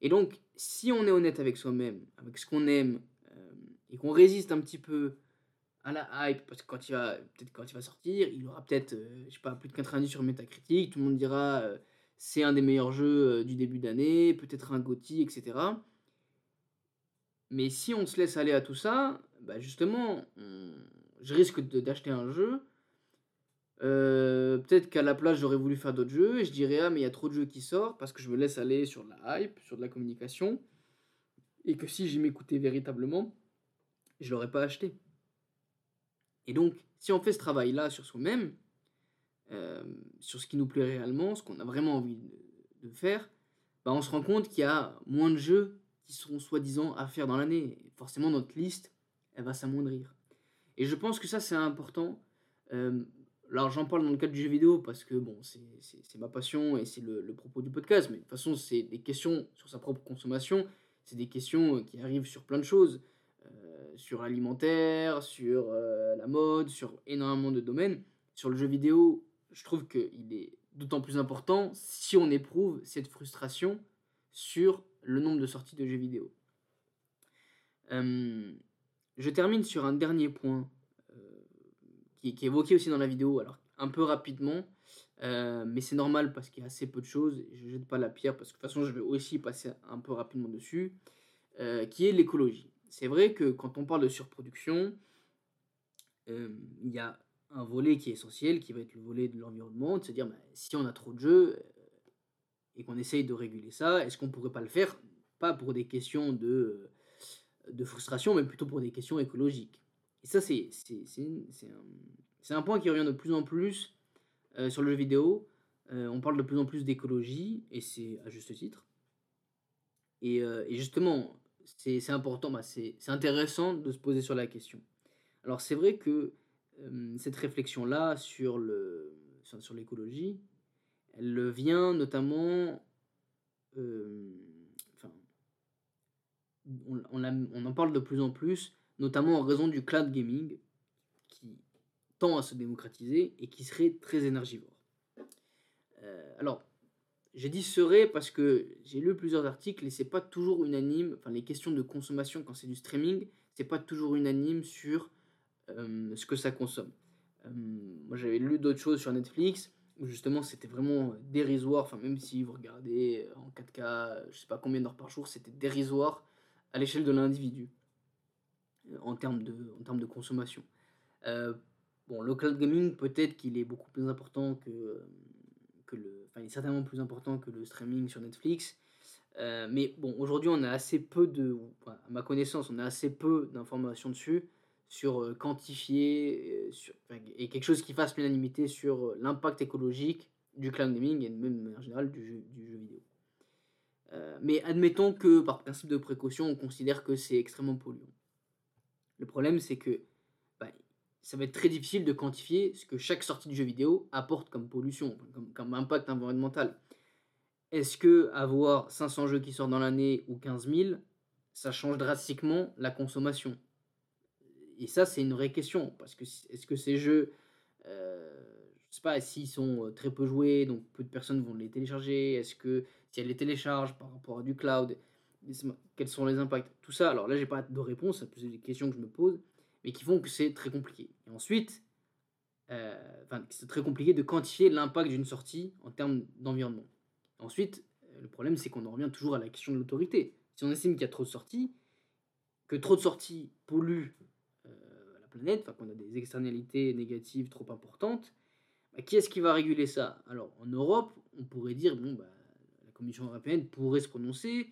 Et donc, si on est honnête avec soi-même, avec ce qu'on aime, et qu'on résiste un petit peu à la hype, parce que quand il va, peut-être quand il va sortir, il aura peut-être, euh, je sais pas, plus de 90 sur Metacritic, tout le monde dira euh, c'est un des meilleurs jeux euh, du début d'année, peut-être un GOTY, etc. Mais si on se laisse aller à tout ça, bah justement, je risque d'acheter un jeu. peut-être qu'à la place j'aurais voulu faire d'autres jeux et je dirais ah mais il y a trop de jeux qui sortent parce que je me laisse aller sur de la hype, sur de la communication et que si j'y m'écoutais véritablement, je l'aurais pas acheté. Et donc, si on fait ce travail-là sur soi-même, euh, sur ce qui nous plaît réellement, ce qu'on a vraiment envie de, faire, bah on se rend compte qu'il y a moins de jeux qui seront soi-disant à faire dans l'année. Forcément, notre liste, elle va s'amoindrir. Et je pense que ça, c'est important. Euh, alors, j'en parle dans le cadre du jeu vidéo parce que, bon, c'est ma passion et c'est le, le, propos du podcast. Mais de toute façon, c'est des questions sur sa propre consommation. C'est des questions qui arrivent sur plein de choses sur l'alimentaire, sur euh, la mode, sur énormément de domaines. Sur le jeu vidéo, je trouve qu'il est d'autant plus important si on éprouve cette frustration sur le nombre de sorties de jeux vidéo. Euh, je termine sur un dernier point euh, qui, est évoqué aussi dans la vidéo, alors un peu rapidement, mais c'est normal parce qu'il y a assez peu de choses, je ne jette pas la pierre parce que de toute façon je vais aussi passer un peu rapidement dessus, qui est l'écologie c'est vrai que quand on parle de surproduction, euh, il y a un volet qui est essentiel, qui va être le volet de l'environnement, de se dire bah, si on a trop de jeux euh, et qu'on essaye de réguler ça, est-ce qu'on pourrait pas le faire? Pas pour des questions de, de frustration, mais plutôt pour des questions écologiques. Et ça, c'est, un, un, point qui revient de plus en plus euh, sur le jeu vidéo. on parle de plus en plus d'écologie, et c'est à juste titre. Et justement, c'est important, bah, c'est intéressant de se poser sur la question. Alors c'est vrai que cette réflexion-là sur le sur, l'écologie, elle vient notamment, on, on, en parle de plus en plus, notamment en raison du cloud gaming, qui, tend à se démocratiser et qui serait très énergivore. Euh, alors, j'ai dit serait parce que j'ai lu plusieurs articles et c'est pas toujours unanime. Enfin, les questions de consommation quand c'est du streaming, c'est pas toujours unanime sur euh, ce que ça consomme. Euh, moi, j'avais lu d'autres choses sur Netflix où justement c'était vraiment dérisoire. Enfin, même si vous regardez en 4K, je sais pas combien d'heures par jour, c'était dérisoire à l'échelle de l'individu en termes de, en termes de consommation. bon, le cloud gaming, peut-être qu'il est beaucoup plus important que que le, certainement plus important que le streaming sur Netflix. Euh, mais bon, aujourd'hui, on a assez peu de, à ma connaissance, on a assez peu d'informations dessus sur euh, quantifier euh, et quelque chose qui fasse l'unanimité sur l'impact écologique du cloud gaming et même en général du jeu vidéo. mais admettons que par principe de précaution, on considère que c'est extrêmement polluant. Le problème, c'est que ça va être très difficile de quantifier ce que chaque sortie de jeu vidéo apporte comme pollution, comme, impact environnemental. Est-ce que avoir 500 jeux qui sortent dans l'année ou 15 000, ça change drastiquement la consommation? Et ça, c'est une vraie question, parce que est-ce que ces jeux, euh, je sais pas, s'ils sont euh, très peu joués, donc peu de personnes vont les télécharger, est-ce que si elles les téléchargent par rapport à du cloud, quels sont les impacts? Tout ça, alors là, j'ai pas de réponse, c'est des questions que je me pose mais qui font que c'est très compliqué. Et ensuite, euh, c'est très compliqué de quantifier l'impact d'une sortie en termes d'environnement. Ensuite, euh, le problème, c'est qu'on en revient toujours à la question de l'autorité. Si on estime qu'il y a trop de sorties, que trop de sorties polluent euh, la planète, qu'on a des externalités négatives trop importantes, bah, qui est-ce qui va réguler ça? Alors, en Europe, on pourrait dire, bon, bah, la Commission européenne pourrait se prononcer,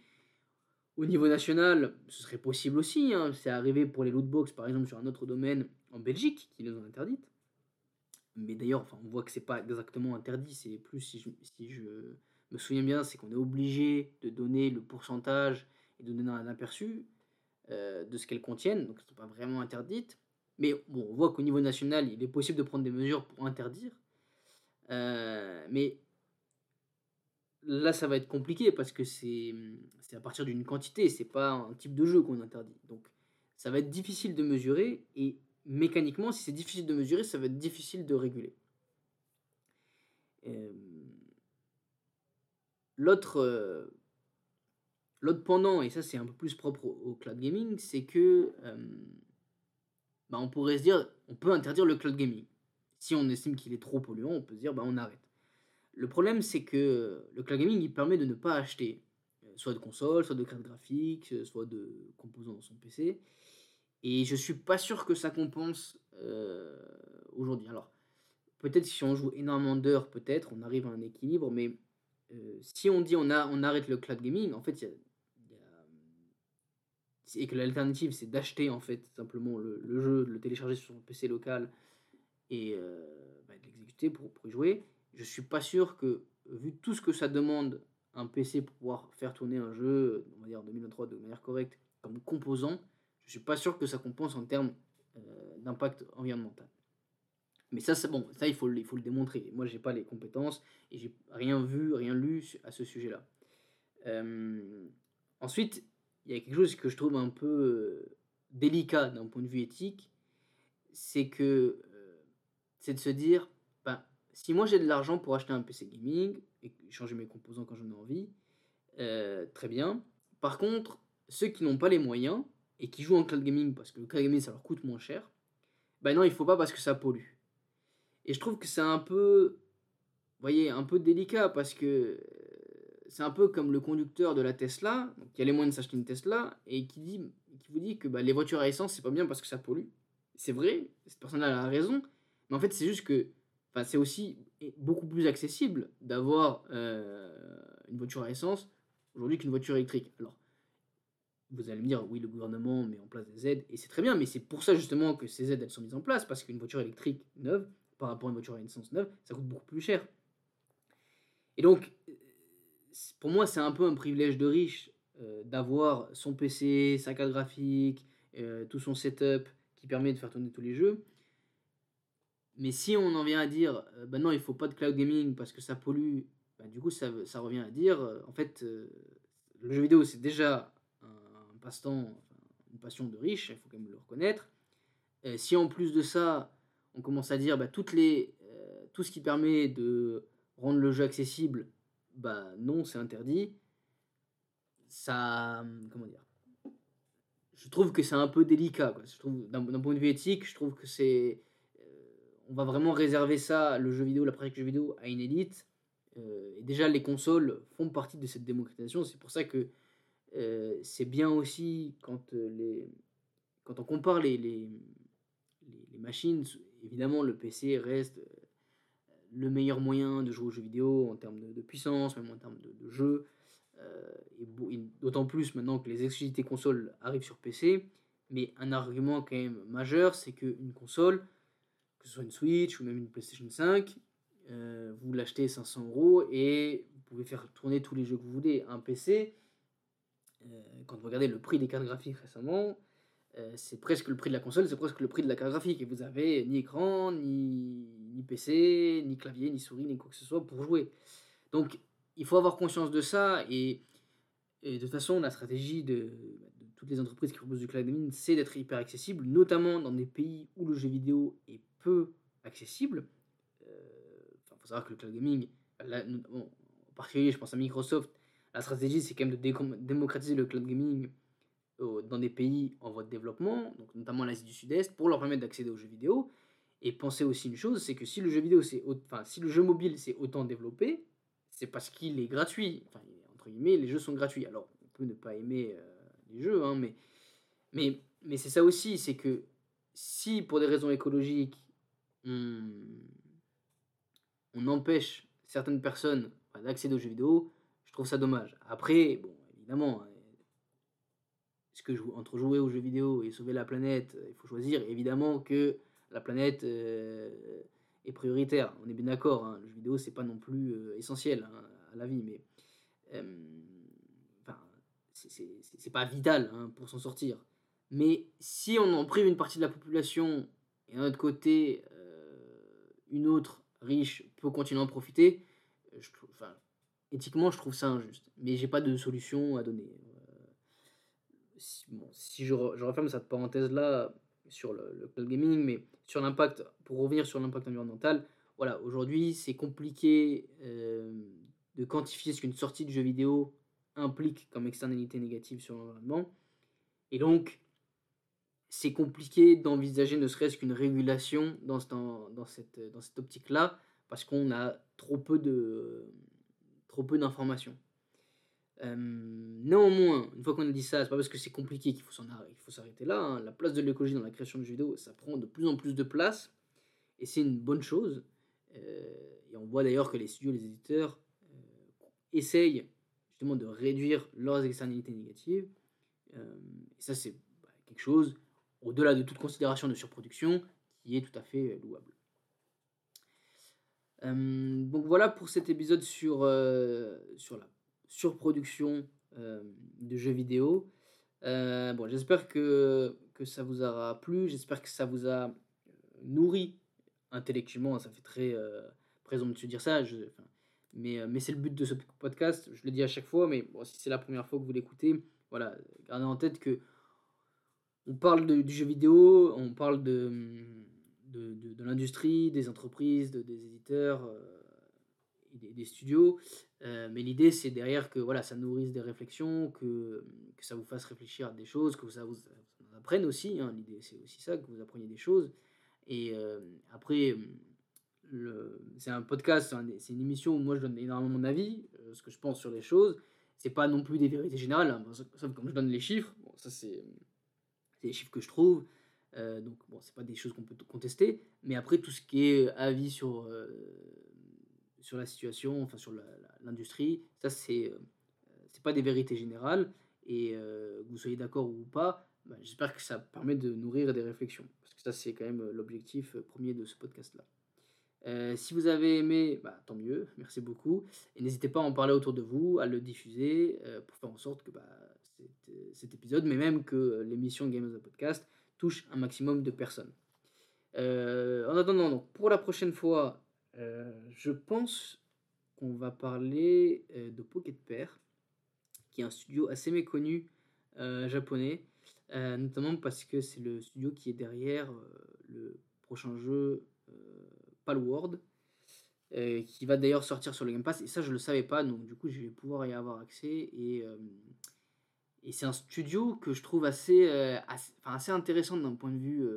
au niveau national, ce serait possible aussi. Hein. C'est arrivé pour les lootbox, par exemple, sur un autre domaine en Belgique, qui les ont interdites. Mais d'ailleurs, enfin, on voit que c'est pas exactement interdit. C'est plus, si je, si je me souviens bien, c'est qu'on est obligé de donner le pourcentage et de donner un aperçu euh, de ce qu'elles contiennent. Donc, ce n'est pas vraiment interdites. Mais bon, on voit qu'au niveau national, il est possible de prendre des mesures pour interdire. Euh, mais là, ça va être compliqué parce que c'est à partir d'une quantité, c'est pas un type de jeu qu'on interdit. Donc, ça va être difficile de mesurer et mécaniquement, si c'est difficile de mesurer, ça va être difficile de réguler. Euh, l'autre euh, l'autre pendant, et ça c'est un peu plus propre au, cloud gaming, c'est que euh, bah, on pourrait se dire, on peut interdire le cloud gaming. Si on estime qu'il est trop polluant, on peut se dire, bah, on arrête. Le problème, c'est que le cloud gaming, il permet de ne pas acheter euh, soit de console, soit de carte graphique, euh, soit de composants dans son PC. Et je suis pas sûr que ça compense euh, aujourd'hui. Alors, peut-être si on joue énormément d'heures, peut-être, on arrive à un équilibre, mais si on dit on, arrête le cloud gaming, en fait, et que l'alternative c'est d'acheter en fait simplement le, jeu, de le télécharger sur son PC local et bah, de l'exécuter pour, pour y jouer je suis pas sûr que, vu tout ce que ça demande un PC pour pouvoir faire tourner un jeu, on va dire en 2023 de manière correcte, comme composant, je suis pas sûr que ça compense en termes euh, d'impact environnemental. Mais ça, c'est bon, ça il faut, il faut le démontrer. Moi, j'ai pas les compétences et j'ai rien vu, rien lu à ce sujet-là. Euh, ensuite, il y a quelque chose que je trouve un peu euh, délicat d'un point de vue éthique, c'est que c'est de se dire si moi j'ai de l'argent pour acheter un PC gaming et changer mes composants quand j'en ai envie, euh, très bien. Par contre, ceux qui n'ont pas les moyens et qui jouent en cloud gaming parce que le cloud gaming ça leur coûte moins cher, ben non, il faut pas parce que ça pollue. Et je trouve que c'est un peu, voyez, un peu délicat parce que euh, c'est un peu comme le conducteur de la Tesla, qui a les moyens de s'acheter une Tesla et qui, dit, qui vous dit que bah, les voitures à essence c'est pas bien parce que ça pollue. C'est vrai, cette personne-là a raison, mais en fait c'est juste que c'est aussi beaucoup plus accessible d'avoir euh, une voiture à essence aujourd'hui qu'une voiture électrique. Alors, vous allez me dire, oui, le gouvernement met en place des aides, et c'est très bien, mais c'est pour ça justement que ces aides, elles sont mises en place, parce qu'une voiture électrique neuve, par rapport à une voiture à essence neuve, ça coûte beaucoup plus cher. Et donc, pour moi, c'est un peu un privilège de riche euh, d'avoir son PC, sa carte graphique, euh, tout son setup qui permet de faire tourner tous les jeux. Mais si on en vient à dire, euh, bah non, il faut pas de cloud gaming parce que ça pollue, bah du coup, ça, revient à dire, euh, en fait, euh, le jeu vidéo, c'est déjà un, passe-temps, une passion de riche, il faut quand même le reconnaître. si en plus de ça, on commence à dire bah, toutes les, tout ce qui permet de rendre le jeu accessible, bah non, c'est interdit. Ça, comment dire Je trouve que c'est un peu délicat. Je trouve, d'un, point de vue éthique, je trouve que c'est, on va vraiment réserver ça, le jeu vidéo, la pratique jeu vidéo, à une élite. et déjà, les consoles font partie de cette démocratisation. C'est pour ça que c'est bien aussi quand, quand on compare les, machines, évidemment le PC reste le meilleur moyen de jouer aux jeux vidéo en termes de, puissance, même en termes de, jeu. d'autant plus maintenant que les exclusivités consoles arrivent sur PC. Mais un argument quand même majeur, c'est qu'une console, que soit une Switch ou même une PlayStation 5, vous l'achetez 500 euros et vous pouvez faire tourner tous les jeux que vous voulez. Un PC, euh, quand vous regardez le prix des cartes graphiques récemment, euh, c'est presque le prix de la console, c'est presque le prix de la carte graphique. Et vous avez ni écran, ni, ni PC, ni clavier, ni souris, ni quoi que ce soit pour jouer. Donc il faut avoir conscience de ça. Et, de toute façon, la stratégie de, toutes les entreprises qui proposent du cloud gaming, c'est d'être hyper accessible, notamment dans des pays où le jeu vidéo est accessible. Il euh, faut savoir que le cloud gaming, en particulier, je pense à Microsoft, la stratégie, c'est quand même de démocratiser le cloud gaming dans des pays en voie de développement, donc notamment l'Asie du Sud-Est, pour leur permettre d'accéder aux jeux vidéo. Et penser aussi une chose, c'est que si le jeu vidéo, si le jeu mobile s'est autant développé, c'est parce qu'il est gratuit. Enfin, entre guillemets, les jeux sont gratuits. Alors, on peut ne pas aimer euh, les jeux, hein, mais c'est ça aussi, c'est que si pour des raisons écologiques, on, empêche certaines personnes d'accéder aux jeux vidéo, trouve ça dommage. Après, bon, évidemment, hein, ce que entre jouer aux jeux vidéo et sauver la planète, il faut choisir. Évidemment que la planète euh, est prioritaire. On est bien d'accord. Hein. Le jeu vidéo, c'est pas non plus euh, essentiel hein, à la vie, mais euh, c'est pas vital pour s'en sortir. Mais si on en prive une partie de la population et d'un autre côté, une autre riche peut continuer à en profiter, je, enfin, éthiquement, je trouve ça injuste. Mais j'ai pas de solution à donner. Euh, si, je, referme cette parenthèse-là sur le, cloud gaming, mais sur l'impact, pour revenir sur l'impact environnemental, voilà, aujourd'hui, c'est compliqué euh, de quantifier ce qu'une sortie de jeu vidéo implique comme externalité négative sur l'environnement. Et donc, c'est compliqué d'envisager ne serait-ce qu'une régulation dans, dans, dans cette, dans cette optique-là, parce qu'on a trop peu de peu d'informations. Euh, néanmoins, une fois qu'on a dit ça, c'est pas parce que c'est compliqué qu'il faut s'arrêter là. Hein. La place de l'écologie dans la création de jeux ça prend de plus en plus de place, et c'est une bonne chose. Euh, et on voit d'ailleurs que les studios, les éditeurs euh, essayent justement de réduire leurs externalités négatives. et ça, c'est bah, quelque chose, au-delà de toute considération de surproduction, qui est tout à fait louable. Euh, donc voilà pour cet épisode sur, euh, sur la surproduction euh, de jeux vidéo. bon, j'espère que, que ça vous aura plu, j'espère que ça vous a nourri intellectuellement, ça fait très présomptueux de dire ça, mais, mais c'est le but de ce podcast, je le dis à chaque fois, mais bon, si c'est la première fois que vous l'écoutez, voilà, gardez en tête que on parle de, du jeu vidéo, on parle de l'industrie, des entreprises, des éditeurs euh, des, studios. Euh, mais l'idée, c'est derrière que voilà, ça nourrisse des réflexions, que, que ça vous fasse réfléchir à des choses, que ça vous, apprenne aussi. Hein. L'idée, c'est aussi ça, que vous appreniez des choses. Et euh, après, c'est un podcast, c'est une émission où moi je donne énormément mon avis, ce que je pense sur les choses. C'est pas non plus des vérités générales, hein, sauf comme je donne les chiffres. Bon, ça, c'est les chiffres que je trouve. Euh, donc, bon, c'est pas des choses qu'on peut contester, mais après, tout ce qui est avis sur, euh, sur la situation, enfin sur l'industrie, ça, c'est euh, c'est pas des vérités générales, et que vous soyez d'accord ou pas, bah, j'espère que ça permet de nourrir des réflexions, parce que ça, c'est quand même l'objectif premier de ce podcast-là. si vous avez aimé, bah, tant mieux, merci beaucoup. Et n'hésitez pas à en parler autour de vous, à le diffuser pour faire en sorte que bah, cet, épisode, mais même que l'émission Game of the Podcast, touche un maximum de personnes. Euh, en attendant, donc, pour la prochaine fois, euh, je pense qu'on va parler euh, de Pocket Pair, qui est un studio assez méconnu japonais, notamment parce que c'est le studio qui est derrière le prochain jeu Palworld, qui va d'ailleurs sortir sur le Game Pass. Et ça, je le savais pas, donc du coup, je vais pouvoir y avoir accès. Et, et c'est un studio que je trouve assez, assez, assez intéressant d'un point de vue,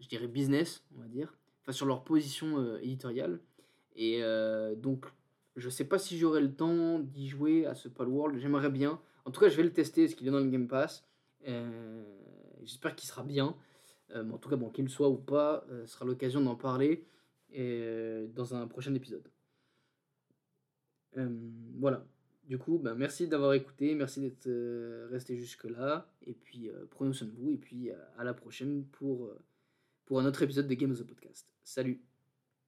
je dirais, business, on va dire. Sur leur position éditoriale. Et donc, je sais pas si j'aurai le temps d'y jouer à ce Palworld. J'aimerais bien. En tout cas, je vais le tester, ce qu'il est dans le Game Pass. J'espère qu'il sera bien. Euh, en tout cas, bon, qu'il soit ou pas, euh, ce sera l'occasion d'en parler euh, dans un prochain épisode. voilà. Du coup, ben, merci d'avoir écouté, merci d'être resté jusque-là. Et puis, prenez soin de vous. Et puis, à la prochaine pour, pour un autre épisode de Game of the Podcast. Salut